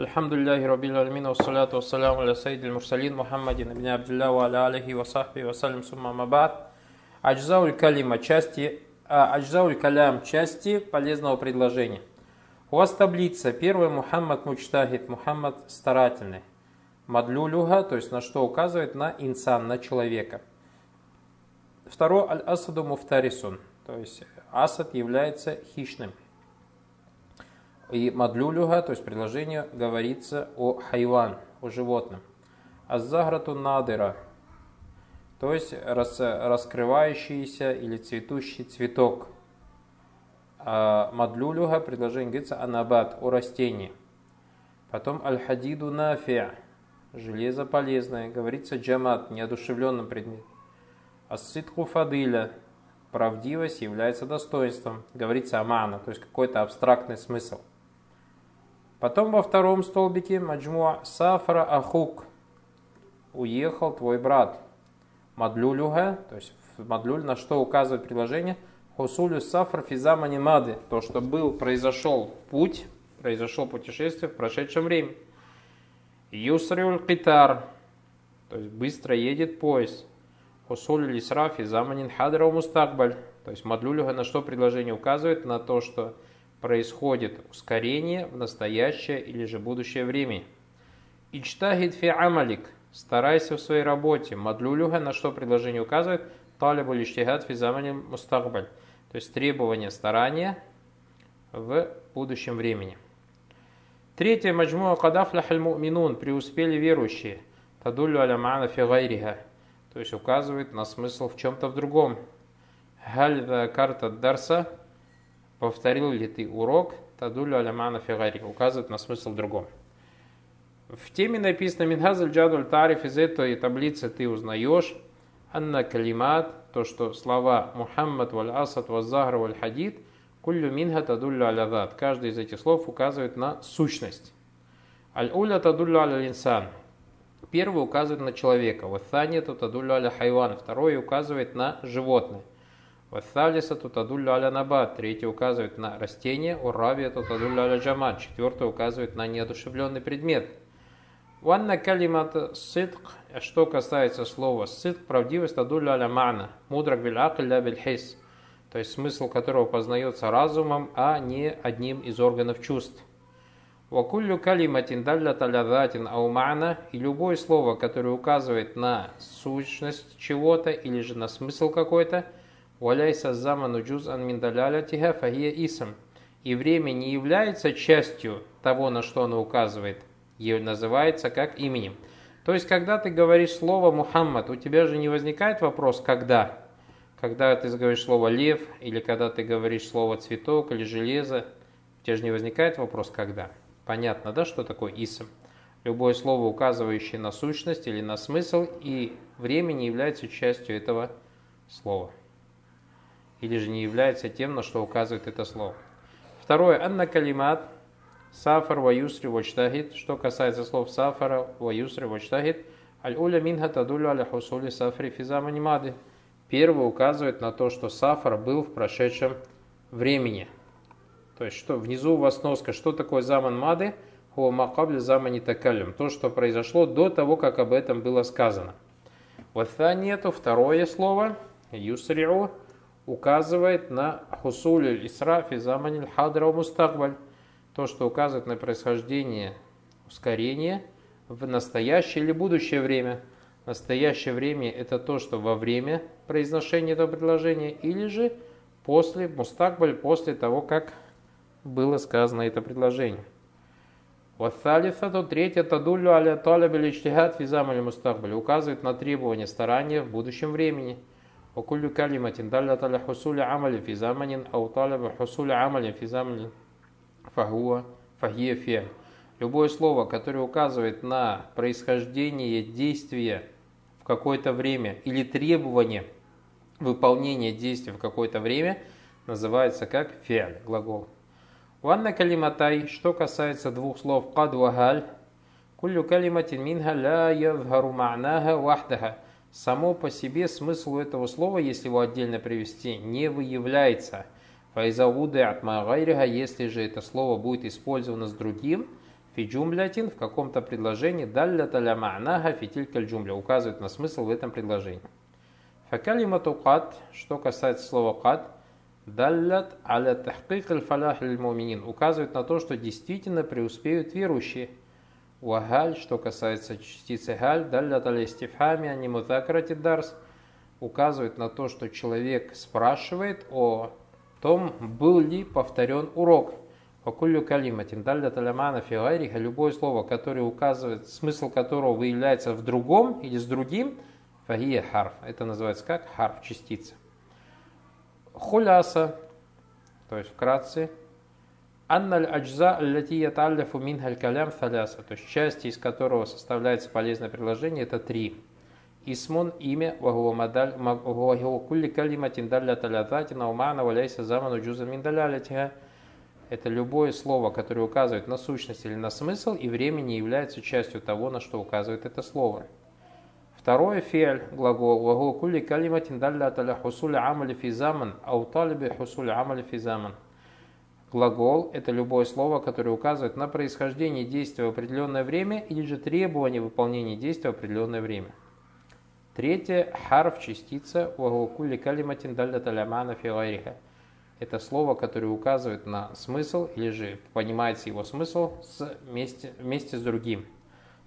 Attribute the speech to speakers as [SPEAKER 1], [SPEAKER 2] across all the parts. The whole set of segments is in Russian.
[SPEAKER 1] الحمد لله رب العالمين والصلاة والسلام على سيد المرسلين محمد بن عبد الله وعلى آله وصحبه وسلم ثم ما بعد Аджзауль калима части, а, аджзауль калям части полезного предложения. У вас таблица. Первый Мухаммад Мучтахид, Мухаммад старательный. Мадлюлюга, то есть на что указывает на инсан, на человека. Второй аль-асаду муфтарисун, то есть асад является хищным. и мадлюлюга, то есть предложение говорится о хайван, о животном. Аззаграту надыра, то есть рас, раскрывающийся или цветущий цветок. А мадлюлюга предложение говорится анабат, о растении. Потом аль-хадиду нафия, железо полезное, говорится джамат, неодушевленным предметом. Асситку фадыля, правдивость является достоинством, говорится амана, то есть какой-то абстрактный смысл. Потом во втором столбике маджмуа сафра ахук. Уехал твой брат. Мадлюлюга, то есть мадлюль, на что указывает предложение. Хусулю сафр физамани мады. То, что был, произошел путь, произошел путешествие в прошедшем времени. Юсриуль китар, то есть быстро едет поезд. Хусулю лисра физаманин хадра мустакбаль. То есть мадлюлюга на что предложение указывает? На то, что происходит ускорение в настоящее или же будущее время. Ичтагид фи амалик. Старайся в своей работе. Мадлюлюха на что предложение указывает? Талибу лиштигад фи замани мустагбаль. То есть требование старания в будущем времени. Третье. Маджмуа кадафляхаль муминун. Преуспели верующие. Тадулю аля фи гайриха. То есть указывает на смысл в чем-то в другом. Халь карта дарса повторил ли ты урок, тадулю алямана фигари, указывает на смысл другом. В теме написано Минхазаль джадуль тариф из этой таблицы ты узнаешь Анна калимат, то, что слова Мухаммад валь асад валь загр валь хадид, куллю минха тадуллю алядат. Каждый из этих слов указывает на сущность. Аль-уля тадуллю аля инсан. Первый указывает на человека. Ваthания тадуллю аля хайван. Второй указывает на животное. Вассалиса тутадуллю аля набат. Третий указывает на растение. Урабия тутадуллю аля джамат. Четвертый указывает на неодушевленный предмет. Ванна калимат ситк. Что касается слова ситк, правдивость тадуллю аля мана. Мудрак биль акля биль. То есть смысл которого познается разумом, а не одним из органов чувств. Вакуллю калиматин далля талядатин аумана и любое слово, которое указывает на сущность чего-то или же на смысл какой-то – Валяйса заману джуз ан миндалялятиха фахия исм. И время не является частью того, на что оно указывает. И называется как именем. То есть, когда ты говоришь слово Мухаммад, у тебя же не возникает вопрос «когда?». Когда ты говоришь слово «лев», или когда ты говоришь слово «цветок» или «железо», у тебя же не возникает вопрос «когда?». Понятно, да, что такое исм? Любое слово, указывающее на сущность или на смысл, и время не является частью этого слова или же не является тем, на что указывает это слово. Второе. Анна калимат сафар ва юсри вачтахид. Что касается слов сафара ва юсри вачтахид. Аль-уля минха тадулю аля хусули сафри физама мады. Первый указывает на то, что сафар был в прошедшем времени. То есть, что внизу у вас носка, что такое заман мады? Хуа макабли замани такалим. То, что произошло до того, как об этом было сказано. Вот нету второе слово. Юсриу указывает на хусулю исра физаманиль хадра мустакбаль, то, что указывает на происхождение ускорения в настоящее или будущее время. Настоящее время это то, что во время произношения этого предложения или же после мустакбаль, после того, как было сказано это предложение. Вассалиса, то третье, тадулю аля талабиль иштихад физамаль мустакбаль, указывает на требование старания в будущем времени – وكل كلمة دلت على حصول عمل في زمن أو طلب حصول عمل في زمن فهو فهي فعل. Любое слово, которое указывает на происхождение действия в какое-то время или требование выполнения действия в какое-то время, называется как фиаль, глагол. Ванна калиматай, что касается двух слов кад вагаль, куллю калиматин минха ла ядхару ма'наха вахдаха – само по себе смысл этого слова, если его отдельно привести, не выявляется. Файзауды от магайриха, если же это слово будет использовано с другим, Фи джумлятин в каком-то предложении далля таля ма'наха фитилькаль джумля указывает на смысл в этом предложении. Факалимату кад, что касается слова кад, даллят аля тахкик аль-фалях муминин указывает на то, что действительно преуспеют верующие. Уагаль, что касается частицы галь, даллят аля истифхами, а не мутакрати дарс, указывает на то, что человек спрашивает о том, был ли повторен урок. Факулю калиматин далля талямана фигайриха, любое слово, которое указывает, смысл которого выявляется в другом или с другим, фагия харф. Это называется как харф, частица. Хуляса, то есть вкратце, Анналь аджза аллати яталляфу минхаль калям таляса, то есть части, из которого составляется полезное предложение, это три. Исмун имя вагуа вагуа кулли калиматин далля талятати наумана валяйса заману джуза мин это любое слово, которое указывает на сущность или на смысл, и время не является частью того, на что указывает это слово. Второе фиаль, глагол, глагол кулли калиматин далля таля хусуля амали физаман, ау талиби хусуля амали физаман. Глагол – это любое слово, которое указывает на происхождение действия в определенное время или же требование выполнения действия в определенное время. Третье – харф, частица, глагол кулли калиматин далля таля мана фигайриха – это слово, которое указывает на смысл, или же понимается его смысл с вместе, вместе с другим.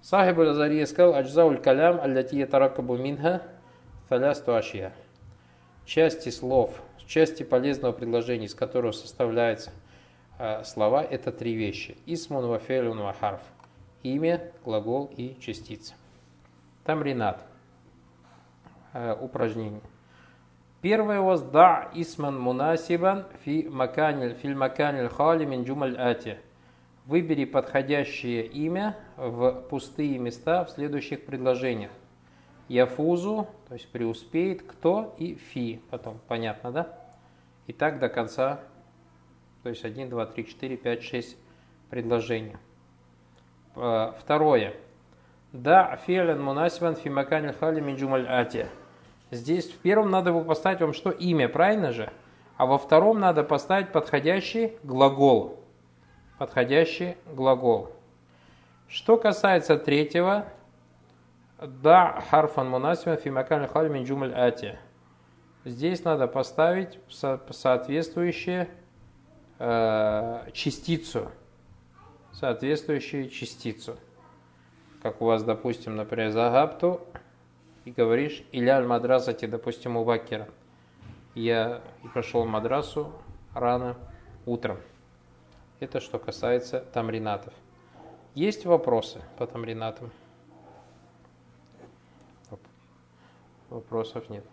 [SPEAKER 1] Сахиб аль сказал, аджзауль калям аллати ятаракабу минха талясту ашия. Части слов, части полезного предложения, из которого составляются э, слова, это три вещи. Исмун вафелюн вахарф. Имя, глагол и частица. Там ринат. Э, упражнение. Первое у вас да исман мунасибан фи маканил филь маканил хали мин джумаль ати. Выбери подходящее имя в пустые места в следующих предложениях. Яфузу, то есть преуспеет, кто и фи. Потом, понятно, да? И так до конца, то есть 1, 2, 3, 4, 5, 6 предложений. Второе. Да фиален мунасибан фи маканил хали мин джумаль ати. Здесь в первом надо его поставить вам что? Имя, правильно же? А во втором надо поставить подходящий глагол. Подходящий глагол. Что касается третьего, да харфан мунасима фимакаль хальмин джумаль ати. Здесь надо поставить соответствующую э, частицу. Соответствующую частицу. Как у вас, допустим, например, загапту и говоришь «Иля аль-мадрасати», допустим, у Бакера. Я и прошел мадрасу рано утром. Это что касается тамринатов. Есть вопросы по тамринатам? Вопросов нет.